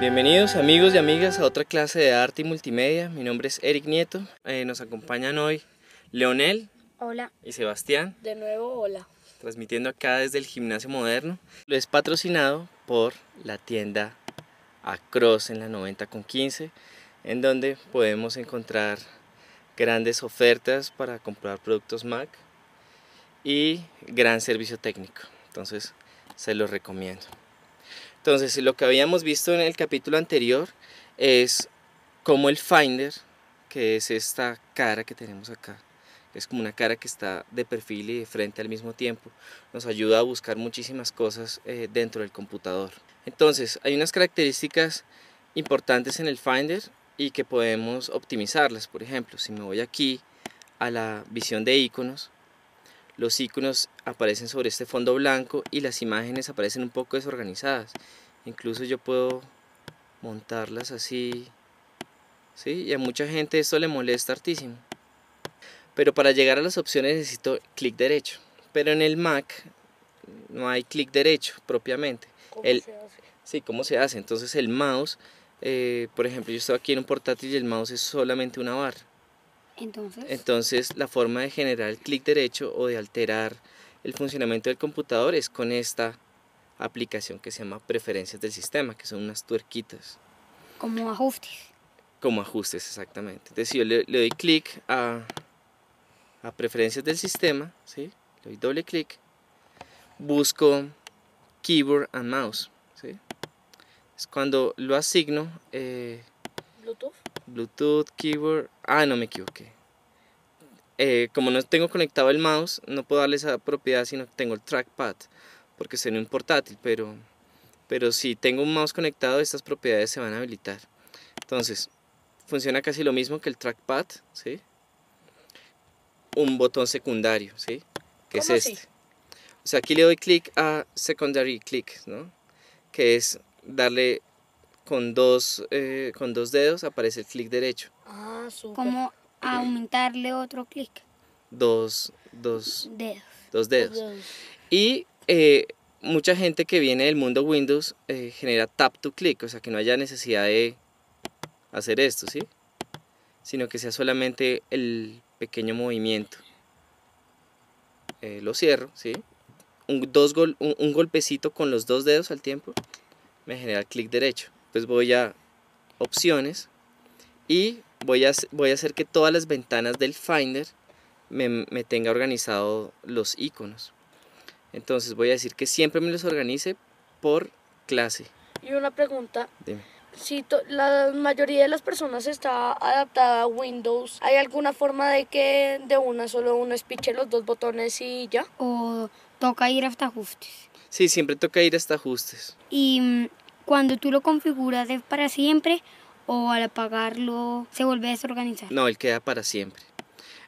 Bienvenidos amigos y amigas a otra clase de arte y multimedia. Mi nombre es Eric Nieto. Eh, nos acompañan hoy Leonel Hola. y Sebastián, De nuevo, hola. transmitiendo acá desde el Gimnasio Moderno. Lo es patrocinado por la tienda Across en la 90 con 15, en donde podemos encontrar grandes ofertas para comprar productos Mac y gran servicio técnico. Entonces, se los recomiendo. Entonces, lo que habíamos visto en el capítulo anterior es cómo el Finder, que es esta cara que tenemos acá, es como una cara que está de perfil y de frente al mismo tiempo, nos ayuda a buscar muchísimas cosas eh, dentro del computador. Entonces, hay unas características importantes en el Finder y que podemos optimizarlas. Por ejemplo, si me voy aquí a la visión de iconos, los iconos aparecen sobre este fondo blanco y las imágenes aparecen un poco desorganizadas. Incluso yo puedo montarlas así, ¿sí? Y a mucha gente esto le molesta hartísimo. Pero para llegar a las opciones necesito clic derecho. Pero en el Mac no hay clic derecho propiamente. ¿Cómo El- se hace? Sí, ¿cómo se hace? Entonces el mouse, eh, por ejemplo, yo estoy aquí en un portátil y el mouse es solamente una barra. Entonces, Entonces la forma de generar el clic derecho o de alterar el funcionamiento del computador es con esta aplicación que se llama preferencias del sistema, que son unas tuerquitas, como ajustes. como ajustes exactamente. Entonces si yo le, le doy clic a, a preferencias del sistema, ¿sí? le doy doble clic, busco keyboard and mouse. ¿sí? Es cuando lo asigno, eh, Bluetooth. Bluetooth, keyboard. Ah, no me equivoqué. Eh, como no tengo conectado el mouse, no puedo darle esa propiedad, sino que tengo el trackpad, porque es en un portátil, pero, pero si tengo un mouse conectado, estas propiedades se van a habilitar. Entonces, funciona casi lo mismo que el trackpad, ¿sí? Un botón secundario, ¿sí? Que es este. O sea, aquí le doy clic a secondary click, ¿no? Que es darle con dos, eh, con dos dedos, aparece el clic derecho. Ah, súper. como aumentarle otro clic. Dos, dos, Dedos. dos dedos. Y eh, mucha gente que viene del mundo Windows eh, genera tap to click, o sea que no haya necesidad de hacer esto, ¿sí? Sino que sea solamente el pequeño movimiento. Eh, lo cierro, ¿sí? Un, dos gol- un, un golpecito con los dos dedos al tiempo me genera el clic derecho. Pues voy a opciones y voy a, voy a hacer que todas las ventanas del Finder me, me tenga organizado los iconos. Entonces voy a decir que siempre me los organice por clase. Y una pregunta. Dime. Si to- la mayoría de las personas está adaptada a Windows, ¿hay alguna forma de que de una solo uno espiche los dos botones y ya? O toca ir hasta ajustes. Sí, siempre toca ir hasta ajustes. Y mm, cuando tú lo configuras es para siempre o al apagarlo se vuelve a desorganizar. No, él queda para siempre.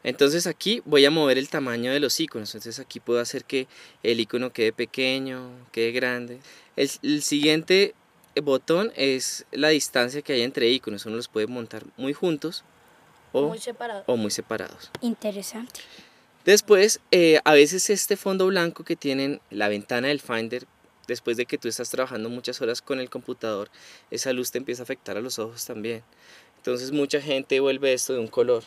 Entonces aquí voy a mover el tamaño de los iconos. Entonces aquí puedo hacer que el icono quede pequeño, quede grande. El, el siguiente botón es la distancia que hay entre iconos. Uno los puede montar muy juntos o Muy separado. o muy separados. Interesante. Después, eh, a veces este fondo blanco que tienen la ventana del Finder, después de que tú estás trabajando muchas horas con el computador, esa luz te empieza a afectar a los ojos también. Entonces mucha gente vuelve esto de un color.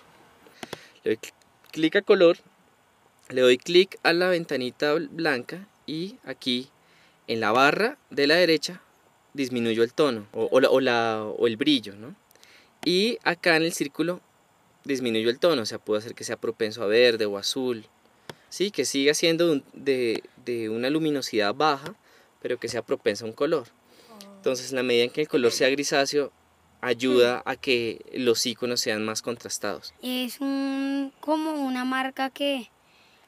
Le doy cl- clic a color, le doy clic a la ventanita bl- blanca y aquí en la barra de la derecha disminuyo el tono o, la- o o el brillo, ¿no? Y acá en el círculo disminuyo el tono, o sea, puedo hacer que sea propenso a verde o azul. Sí, que siga siendo de, de una luminosidad baja, pero que sea propenso a un color. Entonces, en la medida en que el color sea grisáceo, ayuda a que los iconos sean más contrastados. Es un, como una marca que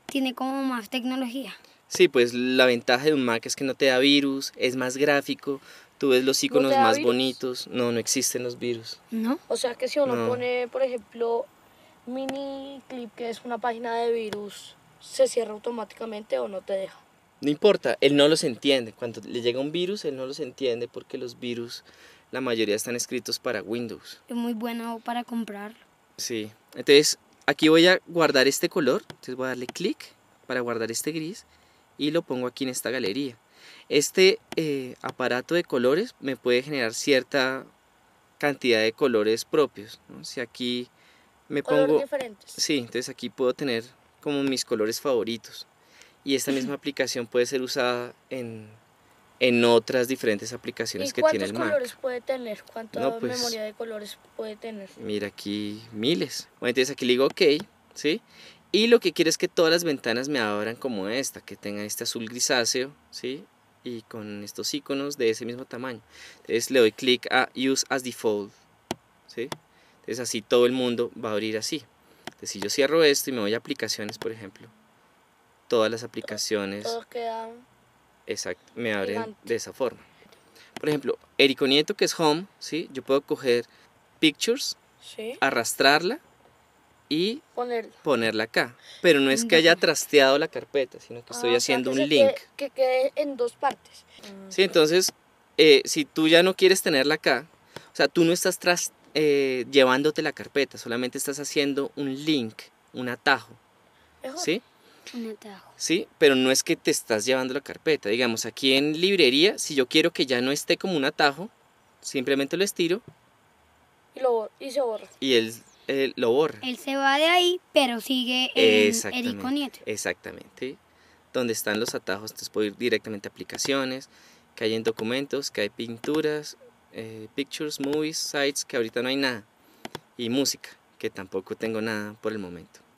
tiene como más tecnología. Sí, pues la ventaja de un Mac es que no te da virus, es más gráfico, tú ves los iconos da más virus? bonitos. No, no existen los virus. ¿No? O sea que si uno No. pone, por ejemplo, mini clip, que es una página de virus, ¿se cierra automáticamente o no te deja? No importa, él no los entiende. Cuando le llega un virus, él no los entiende porque los virus, la mayoría están escritos para Windows. Es muy bueno para comprarlo. Sí, entonces aquí voy a guardar este color, entonces voy a darle clic para guardar este gris y lo pongo aquí en esta galería. Este eh, aparato de colores me puede generar cierta cantidad de colores propios. ¿no? Si aquí me Colores pongo... diferentes. Sí, entonces aquí puedo tener como mis colores favoritos. Y esta misma aplicación puede ser usada en, en otras diferentes aplicaciones ¿Y que tiene cuántos el Mac. colores puede tener? ¿Cuánta No, pues- memoria de colores puede tener? Mira aquí miles. Bueno, entonces aquí le digo OK, ¿sí? Y lo que quiero es que todas las ventanas me abran como esta, que tenga este azul grisáceo, ¿sí? Y con estos iconos de ese mismo tamaño. Entonces le doy clic a Use as Default, ¿sí? Entonces así todo el mundo va a abrir así. Entonces si yo cierro esto y me voy a aplicaciones, por ejemplo, todas las aplicaciones Todo queda... exacto, me abren Gigante. de esa forma. Por ejemplo, Erico Nieto, que es Home, ¿sí? Yo puedo coger Pictures, Sí. arrastrarla y Ponerla. ponerla acá. Pero no es que haya trasteado la carpeta, sino que estoy Ah, haciendo que un link. quede- que quede en dos partes. Sí, entonces, eh, si tú ya no quieres tenerla acá, o sea, tú no estás tras, eh, llevándote la carpeta, solamente estás haciendo un link, un atajo. ¿sí? Un atajo. Sí, pero no es que te estás llevando la carpeta. Digamos, aquí en librería, si yo quiero que ya no esté como un atajo, simplemente lo estiro Y, lo, y se borra. y él, él lo borra. Él se va de ahí, pero sigue en Nieto. Exactamente. Donde están los atajos, entonces puedo ir directamente a aplicaciones, que hay en documentos, que hay pinturas, eh, pictures, movies, sites, que ahorita no hay nada. Y música, que tampoco tengo nada por el momento.